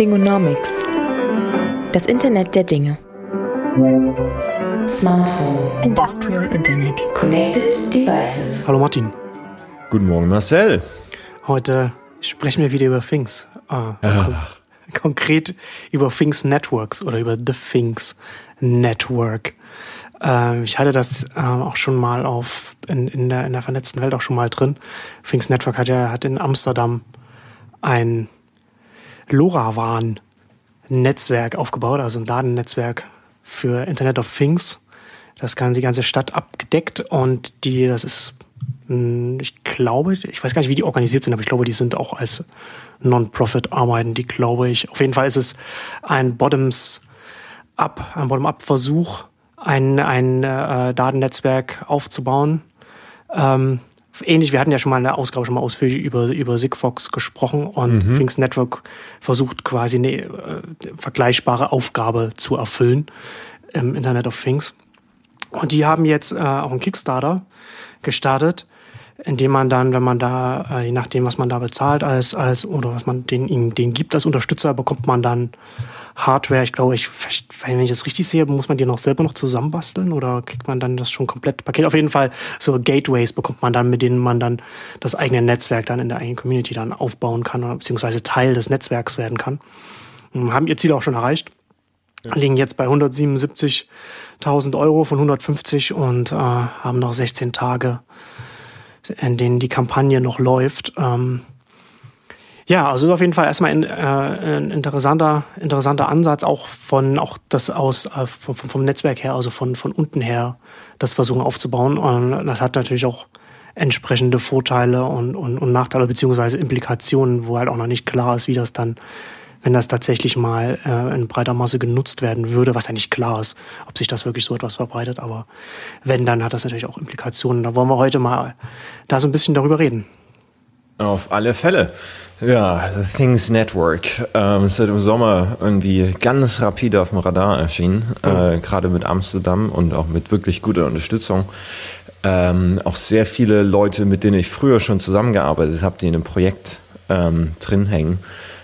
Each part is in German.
Fingonomics. Das Internet der Dinge. Smart Home. Industrial Internet. Connected Devices. Hallo Martin. Guten Morgen, Marcel. Heute sprechen wir wieder über Things. Ah, kon konkret über Things Networks oder über The Things Network. Äh, ich hatte das äh, auch schon mal auf in, in, der, in der vernetzten Welt auch schon mal drin. Things Network hat ja hat in Amsterdam ein LoRaWAN-Netzwerk aufgebaut, also ein Datennetzwerk für Internet of Things. Das kann die ganze Stadt abgedeckt und die, das ist, ich glaube, ich weiß gar nicht, wie die organisiert sind, aber ich glaube, die sind auch als Non-Profit arbeiten, die glaube ich. Auf jeden Fall ist es ein Bottoms-up, ein Bottom-up-Versuch, ein, ein äh, Datennetzwerk aufzubauen. Ähm, ähnlich, wir hatten ja schon mal eine Ausgabe schon mal ausführlich über, über Sigfox gesprochen und mhm. Things Network versucht quasi eine äh, vergleichbare Aufgabe zu erfüllen im Internet of Things. Und die haben jetzt äh, auch einen Kickstarter gestartet, indem man dann, wenn man da, äh, je nachdem, was man da bezahlt als, als oder was man den, den gibt als Unterstützer, bekommt man dann Hardware. Ich glaube, ich, wenn ich das richtig sehe, muss man die noch selber noch zusammenbasteln oder kriegt man dann das schon komplett Paket? Auf jeden Fall so Gateways bekommt man dann, mit denen man dann das eigene Netzwerk dann in der eigenen Community dann aufbauen kann oder beziehungsweise Teil des Netzwerks werden kann. Haben ihr Ziel auch schon erreicht. Ja. Liegen jetzt bei 177.000 Euro von 150 und äh, haben noch 16 Tage, in denen die Kampagne noch läuft. Ähm, ja, also ist auf jeden Fall erstmal ein, äh, ein interessanter, interessanter Ansatz, auch von auch das aus äh, vom, vom Netzwerk her, also von, von unten her, das versuchen aufzubauen. Und das hat natürlich auch entsprechende Vorteile und, und, und Nachteile beziehungsweise Implikationen, wo halt auch noch nicht klar ist, wie das dann, wenn das tatsächlich mal äh, in breiter Masse genutzt werden würde, was ja nicht klar ist, ob sich das wirklich so etwas verbreitet. Aber wenn, dann hat das natürlich auch Implikationen. Da wollen wir heute mal da so ein bisschen darüber reden. Auf alle Fälle. Ja, The Things Network ähm, ist seit im Sommer irgendwie ganz rapide auf dem Radar erschienen, mhm. äh, gerade mit Amsterdam und auch mit wirklich guter Unterstützung. Ähm, auch sehr viele Leute, mit denen ich früher schon zusammengearbeitet habe, die in einem Projekt ähm, drin hängen.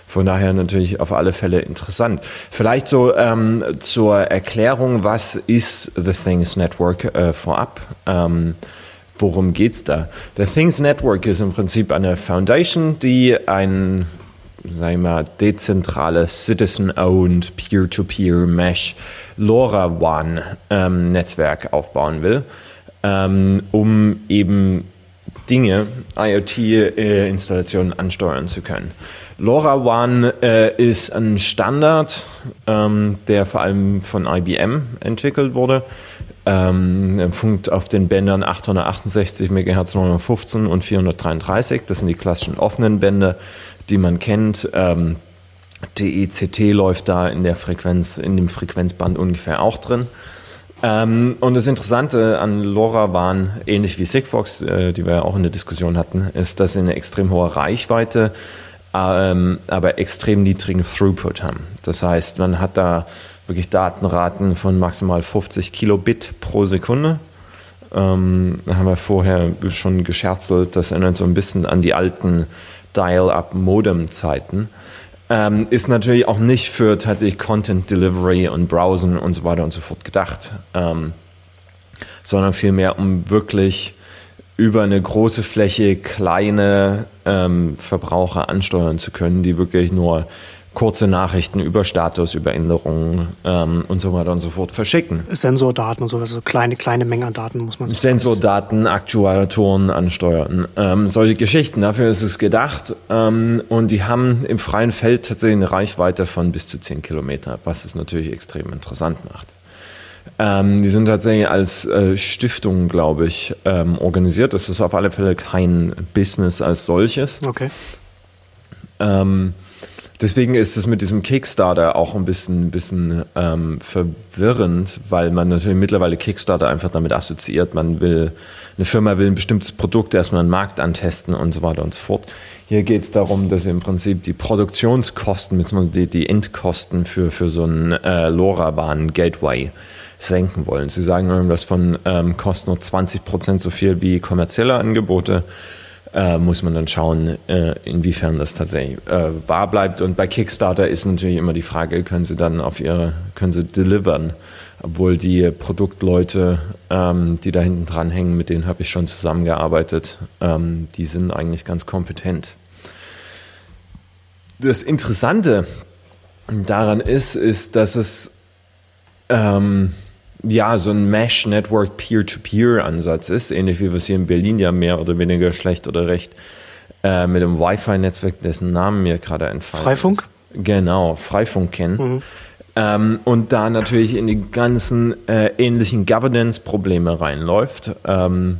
Von daher natürlich auf alle Fälle interessant. Vielleicht so ähm, zur Erklärung, was ist The Things Network äh, vorab? Ähm, Worum geht's da? The Things Network ist im Prinzip eine Foundation, die ein, sagen wir mal, dezentrales, citizen-owned, peer-to-peer Mesh LoRaWAN ähm, aufbauen will, ähm, um eben Dinge, IoT-Installationen äh, ansteuern zu können. LoRaWAN äh, ist ein Standard, ähm, der vor allem von IBM entwickelt wurde ähm, funkt auf den Bändern 868 MHz 915 und 433. Das sind die klassischen offenen Bänder, die man kennt. Ähm, DECT läuft da in der Frequenz, in dem Frequenzband ungefähr auch drin. Ähm, und das Interessante an LoRa waren, ähnlich wie Sigfox, äh, die wir ja auch in der Diskussion hatten, ist, dass sie eine extrem hohe Reichweite, ähm, aber extrem niedrigen Throughput haben. Das heißt, man hat da wirklich Datenraten von maximal 50 Kilobit pro Sekunde. Ähm, da haben wir vorher schon gescherzelt, das erinnert so ein bisschen an die alten Dial-Up-Modem-Zeiten. Ähm, ist natürlich auch nicht für tatsächlich Content Delivery und Browsen und so weiter und so fort gedacht, ähm, sondern vielmehr um wirklich über eine große Fläche kleine ähm, Verbraucher ansteuern zu können, die wirklich nur kurze Nachrichten über Status, über Änderungen ähm, und so weiter und so fort verschicken. Sensordaten und so, also kleine, kleine Mengen an Daten muss man so Sensordaten, Aktuatoren ansteuern, ähm, solche Geschichten. Dafür ist es gedacht. Ähm, und die haben im freien Feld tatsächlich eine Reichweite von bis zu 10 Kilometer, was es natürlich extrem interessant macht. Ähm, die sind tatsächlich als äh, Stiftung, glaube ich, ähm, organisiert. Das ist auf alle Fälle kein Business als solches. Okay. Ähm, Deswegen ist es mit diesem Kickstarter auch ein bisschen, bisschen ähm, verwirrend, weil man natürlich mittlerweile Kickstarter einfach damit assoziiert. Man will, eine Firma will ein bestimmtes Produkt erstmal einen Markt antesten und so weiter und so fort. Hier geht es darum, dass im Prinzip die Produktionskosten bzw. Die, Endkosten für, für so einen äh, LoRaWAN-Gateway senken wollen. Sie sagen, das von ähm, kostet nur 20 Prozent so viel wie kommerzielle Angebote äh, muss man dann schauen, äh, inwiefern das tatsächlich äh, wahr bleibt. Und bei Kickstarter ist natürlich immer die Frage, können sie dann auf ihre, können sie delivern? Obwohl die Produktleute, ähm, die da hinten dran hängen, mit denen habe ich schon zusammengearbeitet, ähm, die sind eigentlich ganz kompetent. Das Interessante daran ist, ist, dass es ähm, ja so ein Mesh-Network Peer-to-Peer-Ansatz ist, ähnlich wie wir es hier in Berlin ja mehr oder weniger schlecht oder recht äh, mit dem Wi-Fi-Netzwerk, dessen Namen mir gerade entfallen Freifunk? Ist. Genau, Freifunk kennen. Mhm. Ähm, und da natürlich in die ganzen äh, ähnlichen Governance-Probleme reinläuft, ähm,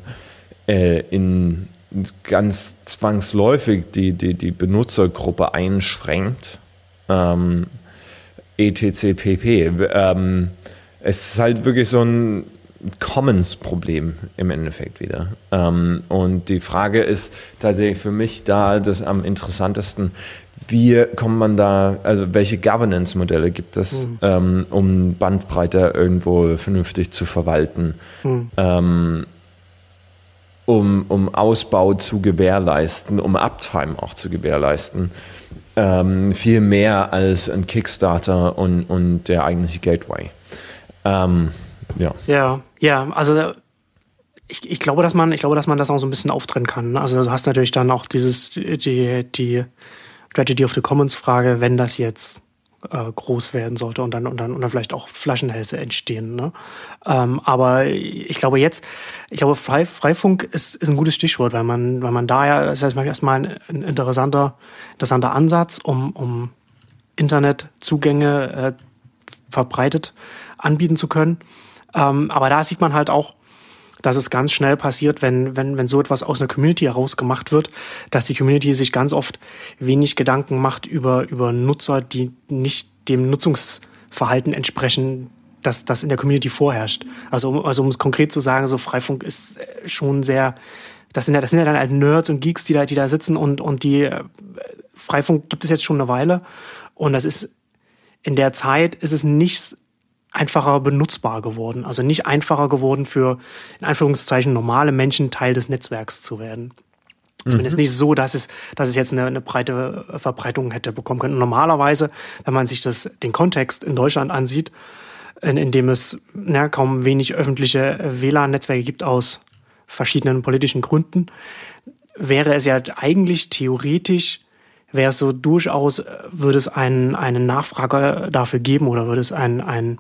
äh, in ganz zwangsläufig die, die, die Benutzergruppe einschränkt. Ähm, etc. pp. Ähm, es ist halt wirklich so ein Commons-Problem im Endeffekt wieder. Ähm, und die Frage ist tatsächlich für mich da das am interessantesten, wie kommt man da, also welche Governance-Modelle gibt es, mhm. um Bandbreite irgendwo vernünftig zu verwalten, mhm. um, um Ausbau zu gewährleisten, um Uptime auch zu gewährleisten. Viel mehr als ein Kickstarter und, und der eigentliche Gateway. Ähm, ja. Ja, ja, also ich, ich glaube, dass man, ich glaube, dass man das auch so ein bisschen auftrennen kann. Ne? Also du hast natürlich dann auch dieses, die, die Tragedy of the Commons Frage, wenn das jetzt äh, groß werden sollte und dann, und, dann, und dann vielleicht auch Flaschenhälse entstehen. Ne? Ähm, aber ich glaube jetzt, ich glaube, Frei, Freifunk ist, ist ein gutes Stichwort, weil man, weil man da ja, das heißt erstmal ein, ein interessanter, interessanter Ansatz, um, um Internetzugänge äh, verbreitet anbieten zu können. Ähm, aber da sieht man halt auch, dass es ganz schnell passiert, wenn, wenn, wenn so etwas aus einer Community heraus gemacht wird, dass die Community sich ganz oft wenig Gedanken macht über, über Nutzer, die nicht dem Nutzungsverhalten entsprechen, das, das in der Community vorherrscht. Also, also um es konkret zu sagen, so Freifunk ist äh, schon sehr, das sind ja, das sind ja dann halt Nerds und Geeks, die da, die da sitzen und, und die äh, Freifunk gibt es jetzt schon eine Weile. Und das ist in der Zeit ist es nicht einfacher benutzbar geworden. Also nicht einfacher geworden für, in Anführungszeichen, normale Menschen Teil des Netzwerks zu werden. Zumindest mhm. nicht so, dass es, dass es jetzt eine, eine breite Verbreitung hätte bekommen können. normalerweise, wenn man sich das, den Kontext in Deutschland ansieht, in, in dem es na, kaum wenig öffentliche WLAN-Netzwerke gibt aus verschiedenen politischen Gründen, wäre es ja eigentlich theoretisch wäre es so durchaus, würde es einen, einen Nachfrager dafür geben oder würde es ein, ein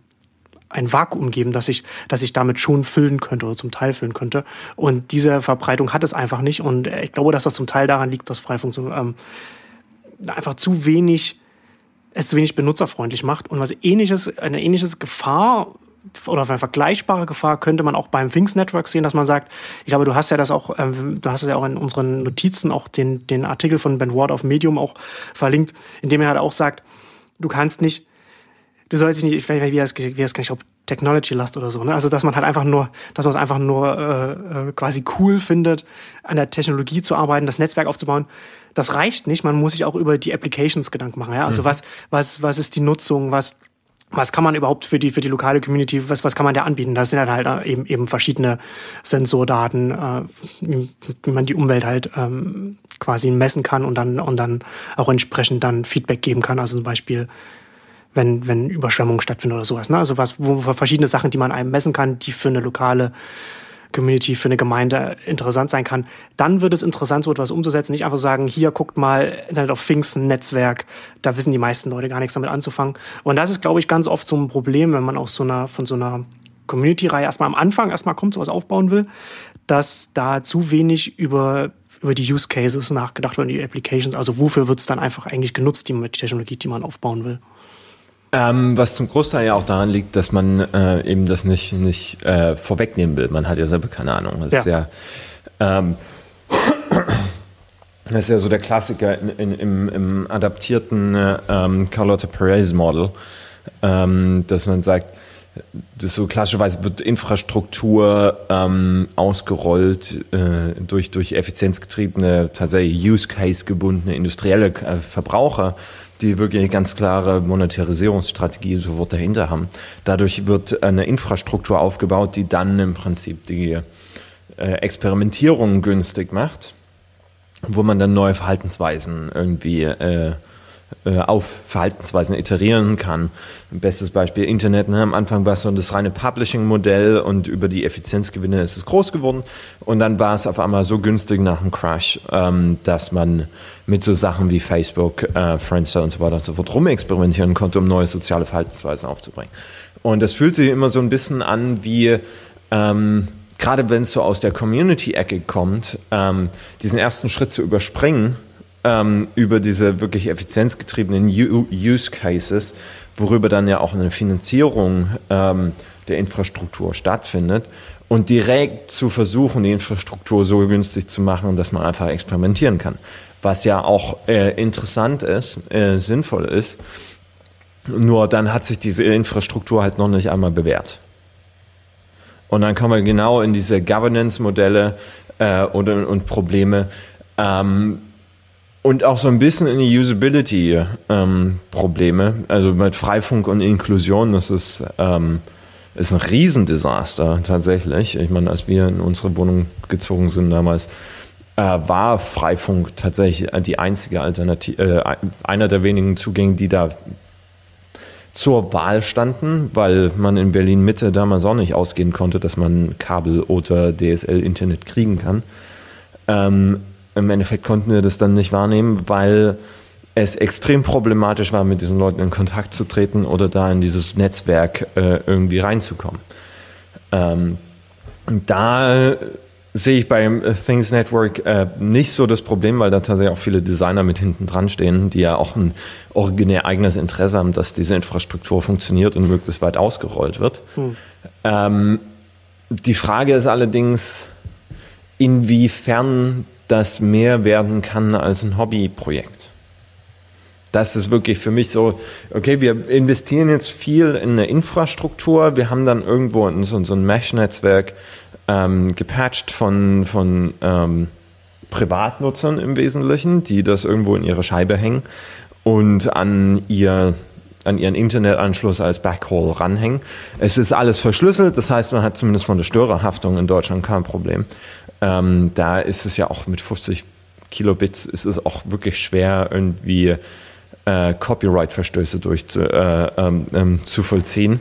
ein Vakuum geben, das ich, das ich damit schon füllen könnte oder zum Teil füllen könnte. Und diese Verbreitung hat es einfach nicht. Und ich glaube, dass das zum Teil daran liegt, dass Freifunk ähm, einfach zu wenig, es zu wenig benutzerfreundlich macht. Und was ähnliches, eine ähnliche Gefahr oder eine vergleichbare Gefahr könnte man auch beim Things Network sehen, dass man sagt, ich glaube, du hast ja das auch, ähm, du hast ja auch in unseren Notizen auch den, den Artikel von Ben Ward auf Medium auch verlinkt, in dem er halt auch sagt, du kannst nicht du sollst dich nicht, ich weiß nicht, wie es, wie gar nicht, ob Technology Lust oder so, ne? Also, dass man halt einfach nur, dass man es einfach nur äh, äh, quasi cool findet, an der Technologie zu arbeiten, das Netzwerk aufzubauen. Das reicht nicht. Man muss sich auch über die Applications Gedanken machen, ja? Also, mhm. was, was, was ist die Nutzung? Was, was kann man überhaupt für die, für die lokale Community, was, was kann man da anbieten? Das sind halt, halt eben, eben verschiedene Sensordaten, äh, wie man die Umwelt halt ähm, quasi messen kann und dann, und dann auch entsprechend dann Feedback geben kann. Also zum Beispiel, wenn, wenn Überschwemmungen stattfinden oder sowas. Ne? Also was, wo verschiedene Sachen, die man einem messen kann, die für eine lokale Community, für eine Gemeinde interessant sein kann. Dann wird es interessant, so etwas umzusetzen. Nicht einfach sagen, hier guckt mal Internet of Things, Netzwerk. Da wissen die meisten Leute gar nichts damit anzufangen. Und das ist, glaube ich, ganz oft so ein Problem, wenn man aus so einer, von so einer Community-Reihe erstmal am Anfang erstmal kommt, sowas aufbauen will, dass da zu wenig über über die Use Cases nachgedacht wird, die Applications. Also wofür wird es dann einfach eigentlich genutzt, die Technologie, die man aufbauen will? Ähm, was zum Großteil ja auch daran liegt, dass man äh, eben das nicht, nicht äh, vorwegnehmen will. Man hat ja selber keine Ahnung. Das ja. ist ja, ähm, das ist ja so der Klassiker in, in, im, im, adaptierten äh, ähm, Carlotta Perez Model, ähm, dass man sagt, das so klassischerweise wird Infrastruktur ähm, ausgerollt äh, durch, durch effizienzgetriebene, tatsächlich Use-Case-gebundene industrielle äh, Verbraucher die wirklich eine ganz klare Monetarisierungsstrategie sofort dahinter haben. Dadurch wird eine Infrastruktur aufgebaut, die dann im Prinzip die äh, Experimentierung günstig macht. wo man dann neue Verhaltensweisen irgendwie äh, auf Verhaltensweisen iterieren kann. Bestes Beispiel Internet. Ne? Am Anfang war es so das reine Publishing-Modell und über die Effizienzgewinne ist es groß geworden. Und dann war es auf einmal so günstig nach dem Crash, ähm, dass man mit so Sachen wie Facebook, äh, Friendster und so weiter und so fort rumexperimentieren konnte, um neue soziale Verhaltensweisen aufzubringen. Und das fühlt sich immer so ein bisschen an wie ähm, gerade wenn es so aus der Community-Ecke kommt, ähm, diesen ersten Schritt zu überspringen ähm, über diese wirklich effizienzgetriebenen Use Cases, worüber dann ja auch eine Finanzierung ähm, der Infrastruktur stattfindet und direkt zu versuchen, die Infrastruktur so günstig zu machen, dass man einfach experimentieren kann. Was ja auch äh, interessant ist, äh, sinnvoll ist. Nur dann hat sich diese Infrastruktur halt noch nicht einmal bewährt. Und dann kommen wir genau in diese Governance-Modelle äh, und, und Probleme. Ähm, und auch so ein bisschen in die Usability-Probleme. Ähm, also mit Freifunk und Inklusion, das ist, ähm, ist ein Riesendesaster tatsächlich. Ich meine, als wir in unsere Wohnung gezogen sind damals, äh, war Freifunk tatsächlich die einzige Alternative, äh, einer der wenigen Zugänge, die da zur Wahl standen, weil man in Berlin Mitte damals auch nicht ausgehen konnte, dass man Kabel oder DSL-Internet kriegen kann. Ähm, im Endeffekt konnten wir das dann nicht wahrnehmen, weil es extrem problematisch war, mit diesen Leuten in Kontakt zu treten oder da in dieses Netzwerk äh, irgendwie reinzukommen. Ähm, da sehe ich beim Things Network äh, nicht so das Problem, weil da tatsächlich auch viele Designer mit hinten dran stehen, die ja auch ein originär eigenes Interesse haben, dass diese Infrastruktur funktioniert und möglichst weit ausgerollt wird. Hm. Ähm, die Frage ist allerdings, inwiefern das mehr werden kann als ein Hobbyprojekt. Das ist wirklich für mich so, okay, wir investieren jetzt viel in eine Infrastruktur, wir haben dann irgendwo so, so ein Mesh-Netzwerk ähm, gepatcht von, von ähm, Privatnutzern im Wesentlichen, die das irgendwo in ihre Scheibe hängen und an ihr an ihren Internetanschluss als Backhaul ranhängen. Es ist alles verschlüsselt, das heißt, man hat zumindest von der Störerhaftung in Deutschland kein Problem. Ähm, da ist es ja auch mit 50 Kilobits ist es auch wirklich schwer, irgendwie äh, Copyright-Verstöße durch zu, äh, ähm, ähm, zu vollziehen.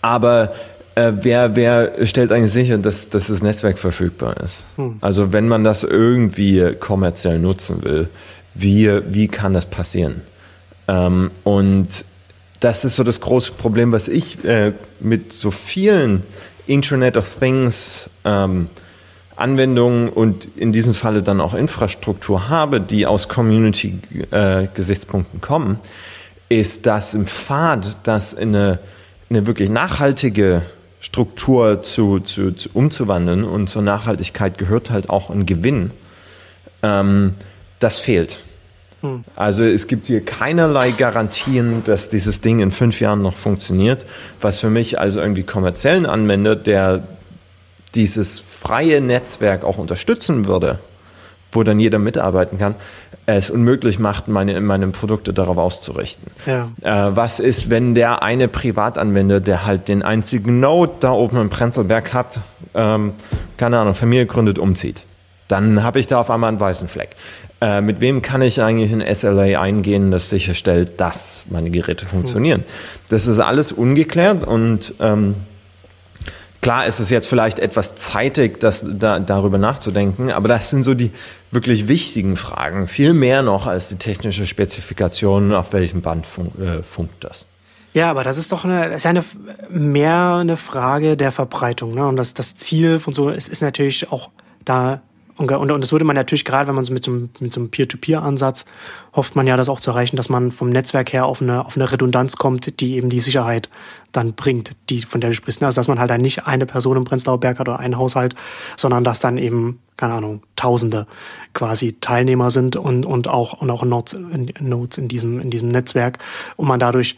Aber äh, wer, wer stellt eigentlich sicher, dass, dass das Netzwerk verfügbar ist? Hm. Also wenn man das irgendwie kommerziell nutzen will, wie, wie kann das passieren? Ähm, und das ist so das große Problem, was ich äh, mit so vielen Internet of Things ähm, Anwendungen und in diesem Falle dann auch Infrastruktur habe, die aus Community-Gesichtspunkten kommen, ist, dass im Pfad das in eine, eine wirklich nachhaltige Struktur zu, zu, zu, umzuwandeln und zur Nachhaltigkeit gehört halt auch ein Gewinn. Ähm, das fehlt. Hm. Also es gibt hier keinerlei Garantien, dass dieses Ding in fünf Jahren noch funktioniert, was für mich also irgendwie kommerziellen Anwender, der dieses freie Netzwerk auch unterstützen würde, wo dann jeder mitarbeiten kann, es unmöglich macht, meine, meine Produkte darauf auszurichten. Ja. Äh, was ist, wenn der eine Privatanwender, der halt den einzigen Node da oben im Prenzlberg hat, ähm, keine Ahnung, Familie gründet, umzieht? Dann habe ich da auf einmal einen weißen Fleck. Äh, mit wem kann ich eigentlich in SLA eingehen, das sicherstellt, dass meine Geräte funktionieren? Hm. Das ist alles ungeklärt und ähm, Klar ist es jetzt vielleicht etwas zeitig, das, da, darüber nachzudenken, aber das sind so die wirklich wichtigen Fragen. Viel mehr noch als die technische Spezifikation, auf welchem Band fun äh, funkt das. Ja, aber das ist doch eine, ist ja eine, mehr eine Frage der Verbreitung. Ne? Und das, das Ziel von so ist, ist natürlich auch da und, und, und das würde man natürlich gerade, wenn man so mit so einem, mit so einem Peer-to-Peer-Ansatz hofft man ja, das auch zu erreichen, dass man vom Netzwerk her auf eine, auf eine Redundanz kommt, die eben die Sicherheit dann bringt, die, von der du sprichst. Also, dass man halt dann nicht eine Person im Prenzlauer Berg hat oder einen Haushalt, sondern dass dann eben, keine Ahnung, Tausende quasi Teilnehmer sind und, und auch, und auch Nodes, Nodes in diesem, in diesem Netzwerk und man dadurch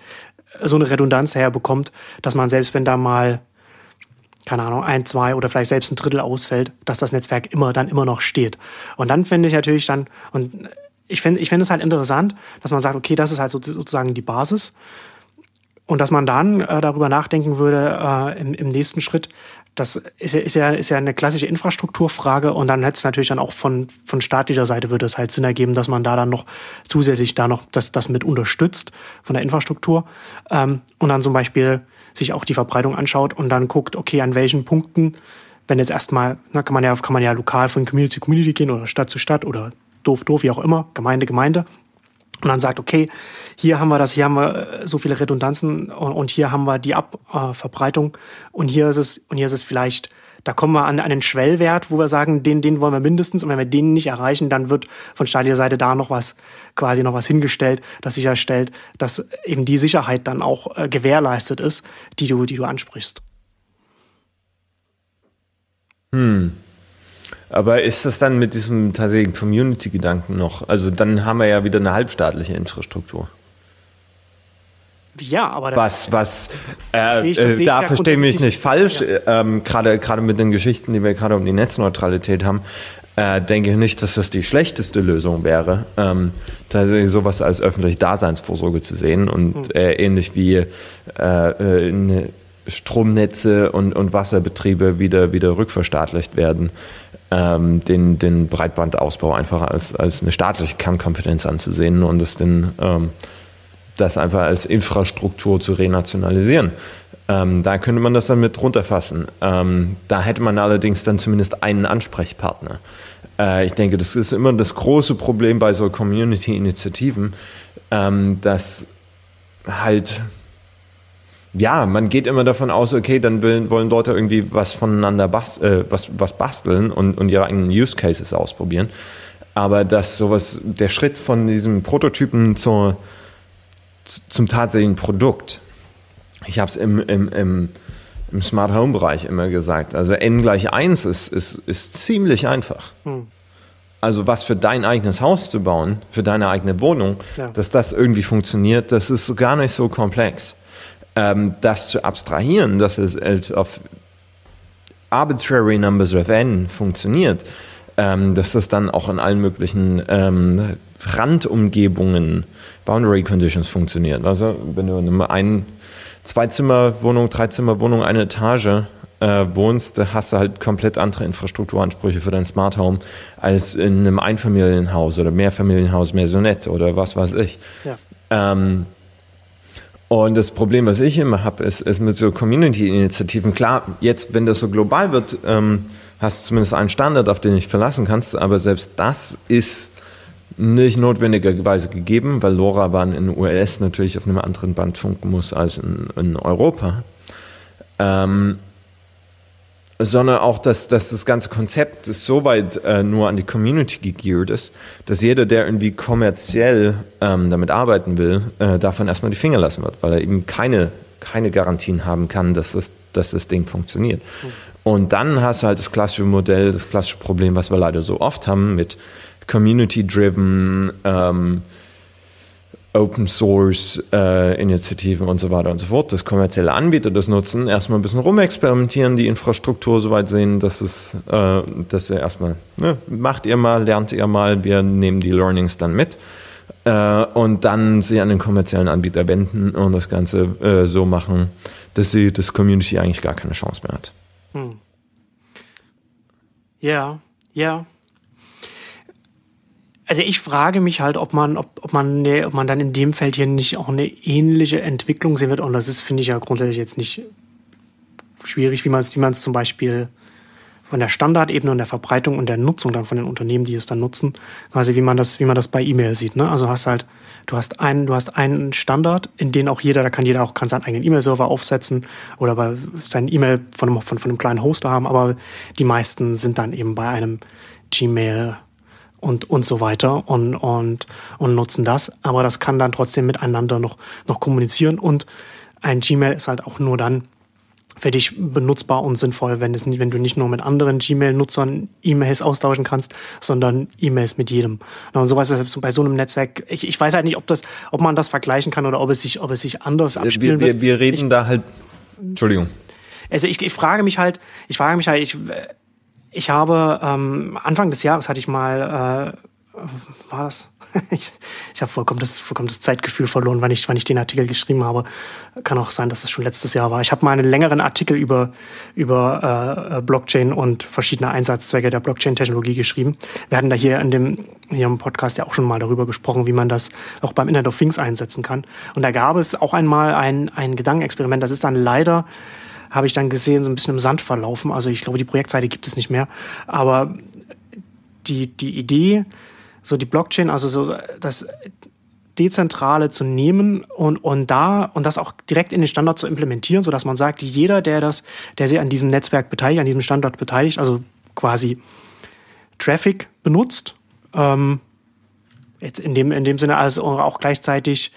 so eine Redundanz herbekommt, dass man selbst wenn da mal keine Ahnung, ein, zwei oder vielleicht selbst ein Drittel ausfällt, dass das Netzwerk immer dann immer noch steht. Und dann finde ich natürlich dann, und ich finde ich finde es halt interessant, dass man sagt, okay, das ist halt sozusagen die Basis. und dass man dann äh, darüber nachdenken würde, äh, im, im nächsten Schritt, das ist ja, ist ja, ist ja eine klassische Infrastrukturfrage und dann hätte es natürlich dann auch von, von staatlicher Seite würde es halt Sinn ergeben, dass man da dann noch zusätzlich da noch das, das mit unterstützt von der Infrastruktur ähm, und dann zum Beispiel sich auch die Verbreitung anschaut und dann guckt, okay, an welchen Punkten, wenn jetzt erstmal, na, kann man ja, kann man ja lokal von Community zu Community gehen oder Stadt zu Stadt oder doof, doof, wie auch immer, Gemeinde, Gemeinde. Und dann sagt, okay, hier haben wir das, hier haben wir äh, so viele Redundanzen und, hier haben wir die Abverbreitung äh, und hier ist es, und hier ist es vielleicht, da kommen wir an einen Schwellwert, wo wir sagen, den, den wollen wir mindestens und wenn wir den nicht erreichen, dann wird von staatlicher Seite da noch was, quasi noch was hingestellt, das sicherstellt, dass eben die Sicherheit dann auch äh, gewährleistet ist, die du, die du ansprichst. Hm. Aber ist das dann mit diesem tatsächlichen Community-Gedanken noch? Also dann haben wir ja wieder eine halbstaatliche Infrastruktur. Ja, aber das was was äh, ich, äh, da verstehe mich nicht falsch. Ja. Ähm, gerade gerade mit den Geschichten, die wir gerade um die Netzneutralität haben, äh, denke ich nicht, dass das die schlechteste Lösung wäre, ähm, tatsächlich sowas als öffentliche Daseinsvorsorge zu sehen und hm. äh, ähnlich wie äh, äh Stromnetze und, und Wasserbetriebe wieder wieder rückverstaatlicht werden ähm, den, den Breitbandausbau einfach als, als eine staatliche Kernkompetenz anzusehen und das, den, ähm, das einfach als Infrastruktur zu renationalisieren. Ähm, da könnte man das dann mit runterfassen. Ähm, da hätte man allerdings dann zumindest einen Ansprechpartner. Äh, ich denke, das ist immer das große Problem bei so Community-Initiativen, ähm, dass halt ja, man geht immer davon aus, okay, dann will, wollen Leute irgendwie was voneinander bas äh, was, was basteln und, und ihre eigenen Use Cases ausprobieren. Aber dass sowas, der Schritt von diesem Prototypen zur, zum tatsächlichen Produkt, ich habe es im, im, im, im Smart Home Bereich immer gesagt, also n gleich 1 ist, ist, ist ziemlich einfach. Hm. Also was für dein eigenes Haus zu bauen, für deine eigene Wohnung, ja. dass das irgendwie funktioniert, das ist gar nicht so komplex ähm, das zu abstrahieren, dass es auf arbitrary numbers of n funktioniert, ähm, dass das dann auch in allen möglichen ähm, Randumgebungen, Boundary Conditions funktioniert. Also wenn du in einem ein, Zwei-Zimmer-Wohnung, Drei-Zimmer-Wohnung, eine Etage äh, wohnst, da hast du halt komplett andere Infrastrukturansprüche für dein Smart Home als in einem Einfamilienhaus oder Mehrfamilienhaus, Maisonette oder was weiß ich. Ja. Ähm, und das Problem, was ich immer habe, ist, ist mit so Community-Initiativen. Klar, jetzt, wenn das so global wird, ähm, hast du zumindest einen Standard, auf den du dich verlassen kannst, aber selbst das ist nicht notwendigerweise gegeben, weil LoRaWAN in den US natürlich auf einem anderen Band funken muss als in, in Europa. Ähm, sondern auch, dass, dass das ganze Konzept so weit äh, nur an die Community gegeared ist, dass jeder, der irgendwie kommerziell ähm, damit arbeiten will, äh, davon erstmal die Finger lassen wird, weil er eben keine, keine Garantien haben kann, dass das, dass das Ding funktioniert. Mhm. Und dann hast du halt das klassische Modell, das klassische Problem, was wir leider so oft haben mit Community-driven ähm, Open Source äh, und so weiter und so fort, dass kommerzielle Anbieter das nutzen, erstmal ein bisschen rumexperimentieren, die Infrastruktur so weit sehen, dass es, äh, dass ihr erstmal, ne, macht ihr mal, lernt ihr mal, wir nehmen die Learnings dann mit äh, und dann sie an den kommerziellen Anbieter wenden und das Ganze äh, so machen, dass sie das Community eigentlich gar keine Chance mehr hat. Hm. Ja, ja, also ich frage mich halt, ob man, ob, ob man, ne, ob man dann in dem Feld hier nicht auch eine ähnliche Entwicklung sehen wird. Und das ist, finde ich ja grundsätzlich jetzt nicht schwierig, wie man es, wie man es zum Beispiel von der Standardebene und der Verbreitung und der Nutzung dann von den Unternehmen, die es dann nutzen, quasi wie man das, wie man das bei E-Mail sieht. Ne? Also hast halt, du hast einen, du hast einen Standard, in den auch jeder, da kann jeder auch kann seinen eigenen E-Mail-Server aufsetzen oder bei seinen E-Mail von einem, von, von einem kleinen Hoster haben, aber die meisten sind dann eben bei einem Gmail und, und so weiter und, und, und nutzen das. Aber das kann dann trotzdem miteinander noch, noch kommunizieren und ein Gmail ist halt auch nur dann für dich benutzbar und sinnvoll, wenn, es, wenn du nicht nur mit anderen Gmail-Nutzern E-Mails austauschen kannst, sondern E-Mails mit jedem. Und sowas ist bei so einem Netzwerk, ich, ich weiß halt nicht, ob, das, ob man das vergleichen kann oder ob es sich, ob es sich anders abspielen wir, wir, wir reden ich, da halt, Entschuldigung. Also ich, ich frage mich halt, ich frage mich halt, ich, ich habe ähm, Anfang des Jahres hatte ich mal, äh, war das? ich, ich habe vollkommen das, vollkommen das Zeitgefühl verloren, wann ich, wann ich den Artikel geschrieben habe. Kann auch sein, dass das schon letztes Jahr war. Ich habe mal einen längeren Artikel über, über äh, Blockchain und verschiedene Einsatzzwecke der Blockchain-Technologie geschrieben. Wir hatten da hier in dem hier im Podcast ja auch schon mal darüber gesprochen, wie man das auch beim Internet of Things einsetzen kann. Und da gab es auch einmal ein, ein Gedankenexperiment. Das ist dann leider habe ich dann gesehen, so ein bisschen im Sand verlaufen. Also ich glaube, die Projektseite gibt es nicht mehr. Aber die, die Idee, so die Blockchain, also so das Dezentrale zu nehmen und, und da und das auch direkt in den Standard zu implementieren, so dass man sagt, jeder, der das, der sich an diesem Netzwerk beteiligt, an diesem Standort beteiligt, also quasi Traffic benutzt, ähm, jetzt in dem, in dem Sinne also auch gleichzeitig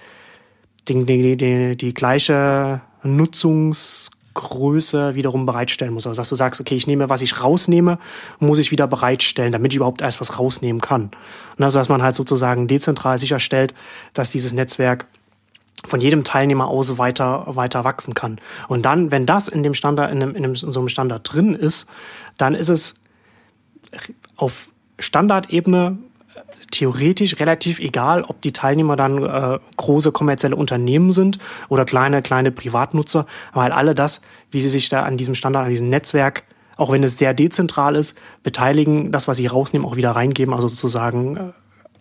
die, die, die, die gleiche Nutzungs Größe wiederum bereitstellen muss. Also dass du sagst, okay, ich nehme, was ich rausnehme, muss ich wieder bereitstellen, damit ich überhaupt erst was rausnehmen kann. Und also dass man halt sozusagen dezentral sicherstellt, dass dieses Netzwerk von jedem Teilnehmer aus weiter, weiter wachsen kann. Und dann, wenn das in dem Standard, in, einem, in, einem, in so einem Standard drin ist, dann ist es auf Standardebene theoretisch relativ egal, ob die Teilnehmer dann äh, große kommerzielle Unternehmen sind oder kleine, kleine Privatnutzer, weil alle das, wie sie sich da an diesem Standard, an diesem Netzwerk, auch wenn es sehr dezentral ist, beteiligen, das, was sie rausnehmen, auch wieder reingeben, also sozusagen äh,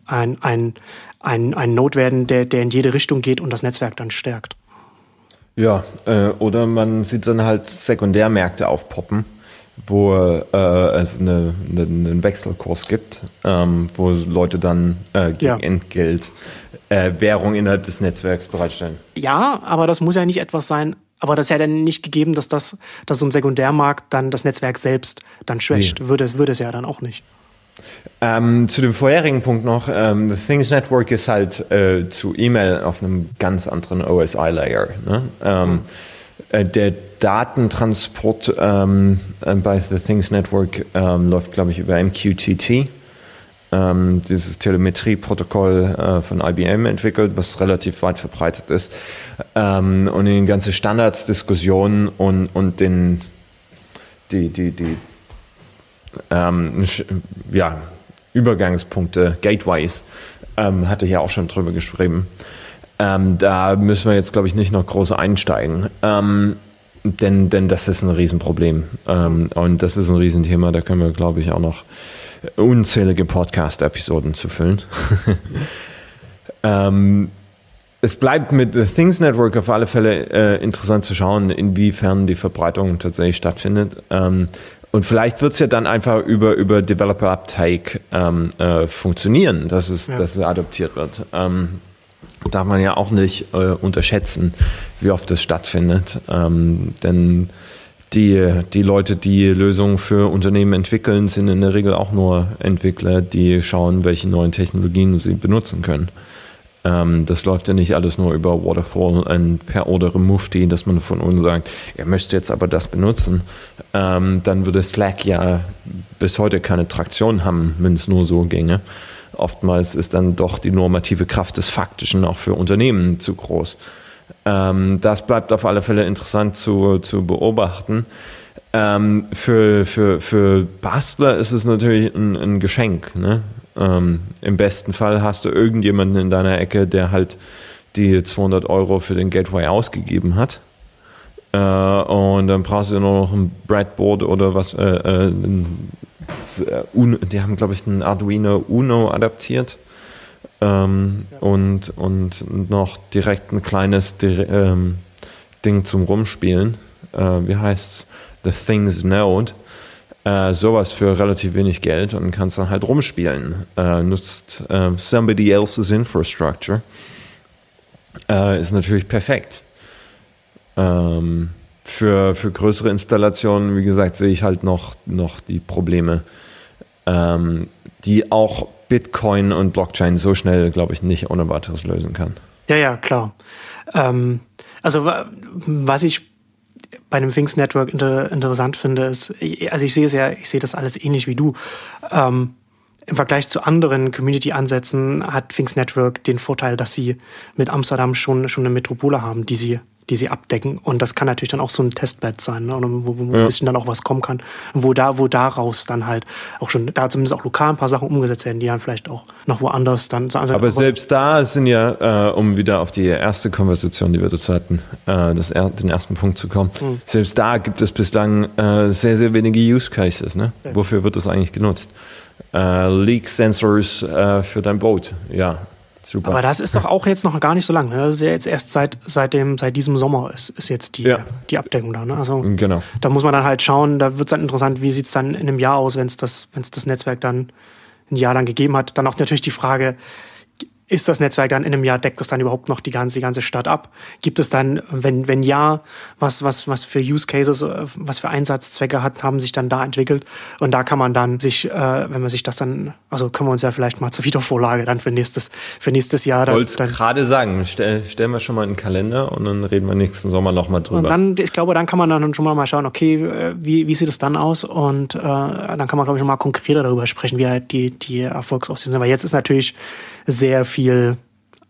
ein, ein, ein, ein Node werden, der, der in jede Richtung geht und das Netzwerk dann stärkt. Ja, äh, oder man sieht dann halt Sekundärmärkte aufpoppen wo äh, es eine, eine, einen Wechselkurs gibt, ähm, wo Leute dann äh, gegen ja. Entgelt äh, Währung innerhalb des Netzwerks bereitstellen. Ja, aber das muss ja nicht etwas sein. Aber das ist ja dann nicht gegeben, dass das, dass so ein Sekundärmarkt dann das Netzwerk selbst dann schwächt. Nee. Würde, würde es ja dann auch nicht. Ähm, zu dem vorherigen Punkt noch, ähm, The Things Network ist halt äh, zu E-Mail auf einem ganz anderen OSI-Layer. Ne? Ähm, hm. Äh, der Datentransport ähm, äh, bei The Things Network ähm, läuft, glaube ich, über MQTT. Ähm, dieses Telemetrieprotokoll äh, von IBM entwickelt, was relativ weit verbreitet ist. Ähm, und in den ganzen Standardsdiskussionen und, und den, die, die, die ähm, ja, Übergangspunkte, Gateways, ähm, hatte ich ja auch schon drüber geschrieben. Ähm, da müssen wir jetzt, glaube ich, nicht noch groß einsteigen. Ähm, denn, denn das ist ein Riesenproblem. Ähm, und das ist ein Riesenthema. Da können wir, glaube ich, auch noch unzählige Podcast-Episoden zu füllen. ähm, es bleibt mit The Things Network auf alle Fälle äh, interessant zu schauen, inwiefern die Verbreitung tatsächlich stattfindet. Ähm, und vielleicht wird es ja dann einfach über, über Developer Uptake ähm, äh, funktionieren, dass es, ja. dass es adoptiert wird. Ähm, darf man ja auch nicht äh, unterschätzen, wie oft das stattfindet. Ähm, denn die, die Leute, die Lösungen für Unternehmen entwickeln, sind in der Regel auch nur Entwickler, die schauen, welche neuen Technologien sie benutzen können. Ähm, das läuft ja nicht alles nur über Waterfall und per Order Mufti, dass man von uns sagt, ihr müsst jetzt aber das benutzen. Ähm, dann würde Slack ja bis heute keine Traktion haben, wenn es nur so ginge oftmals ist dann doch die normative Kraft des Faktischen auch für Unternehmen zu groß. Ähm, das bleibt auf alle Fälle interessant zu, zu beobachten. Ähm, für, für, für Bastler ist es natürlich ein, ein Geschenk. Ne? Ähm, Im besten Fall hast du irgendjemanden in deiner Ecke, der halt die 200 Euro für den Gateway ausgegeben hat. Äh, und dann brauchst du nur noch ein Breadboard oder was, äh, äh, äh, die haben, glaube ich, ein Arduino Uno adaptiert. Ähm, ja. und, und noch direkt ein kleines ähm, Ding zum Rumspielen. Äh, wie heißt's? The Things Node. Äh, sowas für relativ wenig Geld und kannst dann halt rumspielen. Äh, nutzt äh, somebody else's infrastructure. Äh, ist natürlich perfekt. Ähm, für, für größere Installationen, wie gesagt, sehe ich halt noch, noch die Probleme, ähm, die auch Bitcoin und Blockchain so schnell, glaube ich, nicht ohne weiteres lösen kann. Ja, ja, klar. Ähm, also was ich bei einem Things Network inter interessant finde, ist, also ich sehe es ja, ich sehe das alles ähnlich wie du. Ähm, Im Vergleich zu anderen Community-Ansätzen hat Things Network den Vorteil, dass sie mit Amsterdam schon, schon eine Metropole haben, die sie die sie abdecken. Und das kann natürlich dann auch so ein Testbed sein, ne? wo, wo ja. ein bisschen dann auch was kommen kann. Wo da, wo daraus dann halt auch schon, da zumindest auch lokal ein paar Sachen umgesetzt werden, die dann vielleicht auch noch woanders dann. Also aber selbst da sind ja, äh, um wieder auf die erste Konversation, die wir dazu hatten, äh, das, den ersten Punkt zu kommen, mhm. selbst da gibt es bislang äh, sehr, sehr wenige Use Cases. Ne? Ja. Wofür wird das eigentlich genutzt? Äh, Leak Sensors äh, für dein Boot, ja Super. Aber das ist doch auch jetzt noch gar nicht so lang. Ne? Das ist ja jetzt erst seit, seit, dem, seit diesem Sommer ist, ist jetzt die, ja. die Abdeckung da. Ne? Also genau. da muss man dann halt schauen, da wird es dann interessant, wie sieht es dann in einem Jahr aus, wenn es das, wenn's das Netzwerk dann ein Jahr lang gegeben hat. Dann auch natürlich die Frage, ist das Netzwerk dann in einem Jahr, deckt das dann überhaupt noch die ganze, die ganze Stadt ab? Gibt es dann, wenn, wenn ja, was, was, was für Use Cases, äh, was für Einsatzzwecke hat, haben sich dann da entwickelt? Und da kann man dann sich, äh, wenn man sich das dann, also können wir uns ja vielleicht mal zur Wiedervorlage dann für nächstes, für nächstes Jahr dann. Wollt's gerade sagen, stell, stellen wir schon mal einen Kalender und dann reden wir nächsten Sommer nochmal drüber. Und dann, ich glaube, dann kann man dann schon mal schauen, okay, äh, wie, wie sieht es dann aus? Und äh, dann kann man, glaube ich, noch mal konkreter darüber sprechen, wie halt die, die Erfolgsaussichten sind. Weil jetzt ist natürlich sehr viel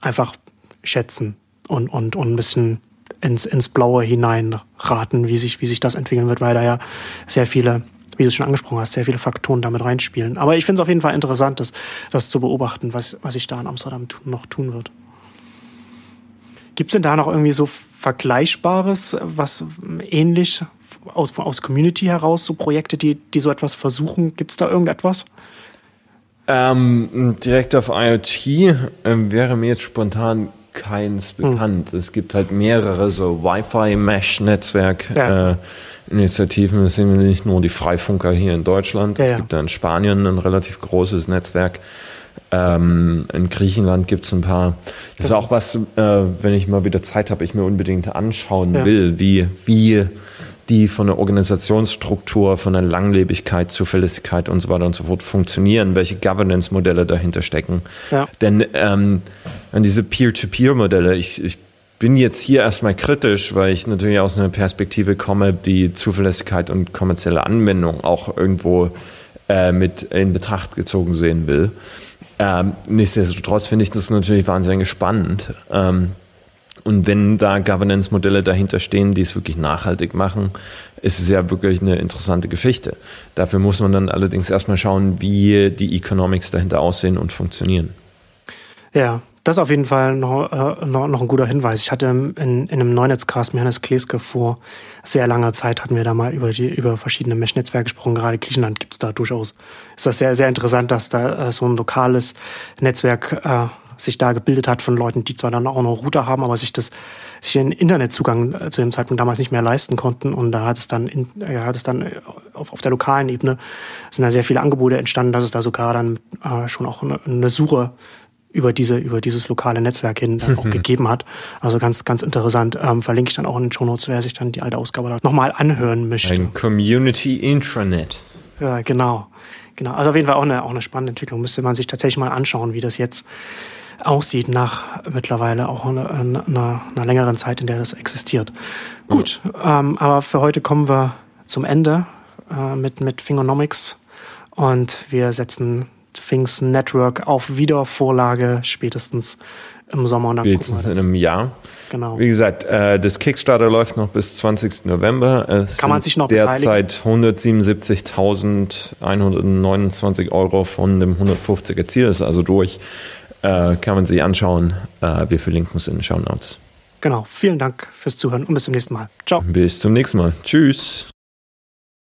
einfach schätzen und, und, und ein bisschen ins, ins Blaue hineinraten, wie sich, wie sich das entwickeln wird, weil da ja sehr viele, wie du es schon angesprochen hast, sehr viele Faktoren damit reinspielen. Aber ich finde es auf jeden Fall interessant, das, das zu beobachten, was, was sich da in Amsterdam noch tun wird. Gibt es denn da noch irgendwie so Vergleichbares, was ähnlich aus, aus Community heraus, so Projekte, die, die so etwas versuchen? Gibt es da irgendetwas? Ähm, direkt auf IoT ähm, wäre mir jetzt spontan keins hm. bekannt. Hm. Es gibt halt mehrere so Wi-Fi-Mesh-Netzwerk-Initiativen. Ja. Äh, das sind nicht nur die Freifunker hier in Deutschland. Ja, es gibt da in Spanien ein relativ großes Netzwerk. Ähm, in Griechenland gibt es ein paar. Das ist auch was, äh, wenn ich mal wieder Zeit habe, ich mir unbedingt anschauen will, wie, wie die von der Organisationsstruktur, von der Langlebigkeit, Zuverlässigkeit und so weiter und so fort funktionieren, welche Governance-Modelle dahinter stecken. Ja. Denn ähm, an diese Peer-to-Peer-Modelle, ich, ich bin jetzt hier erstmal kritisch, weil ich natürlich aus einer Perspektive komme, die Zuverlässigkeit und kommerzielle Anwendung auch irgendwo äh, mit in Betracht gezogen sehen will. Ähm, nichtsdestotrotz finde ich das natürlich wahnsinnig spannend. Ähm, und wenn da Governance-Modelle dahinter stehen, die es wirklich nachhaltig machen, ist es ja wirklich eine interessante Geschichte. Dafür muss man dann allerdings erstmal schauen, wie die Economics dahinter aussehen und funktionieren. Ja, das ist auf jeden Fall noch, äh, noch, noch ein guter Hinweis. Ich hatte in, in einem Neunetzcast mit Hannes Kleske vor sehr langer Zeit hatten wir da mal über, die, über verschiedene Mesh-Netzwerke gesprochen. Gerade Griechenland gibt es da durchaus. Ist das sehr, sehr interessant, dass da äh, so ein lokales Netzwerk äh, sich da gebildet hat von Leuten, die zwar dann auch noch Router haben, aber sich das sich den Internetzugang äh, zu dem Zeitpunkt damals nicht mehr leisten konnten und da hat es dann in, äh, hat es dann äh, auf, auf der lokalen Ebene sind da sehr viele Angebote entstanden, dass es da sogar dann äh, schon auch eine, eine Suche über diese über dieses lokale Netzwerk hin dann auch gegeben hat. Also ganz ganz interessant. Ähm, verlinke ich dann auch in den Show Notes, wer sich dann die alte Ausgabe da nochmal anhören möchte. Ein Community Intranet. Ja, genau. Genau. Also auf jeden Fall auch eine auch eine spannende Entwicklung. Müsste man sich tatsächlich mal anschauen, wie das jetzt aussieht nach mittlerweile auch einer, einer, einer längeren Zeit, in der das existiert. Gut, ähm, aber für heute kommen wir zum Ende äh, mit, mit Fingonomics und wir setzen Things Network auf Wiedervorlage spätestens im Sommer. Und dann spätestens in einem Jahr. Genau. Wie gesagt, äh, das Kickstarter läuft noch bis 20. November. Es Kann man sich noch derzeit 177.129 Euro von dem 150er Ziel ist also durch. Äh, kann man sich anschauen. Äh, wir verlinken es in den Show Notes. Genau. Vielen Dank fürs Zuhören und bis zum nächsten Mal. Ciao. Bis zum nächsten Mal. Tschüss.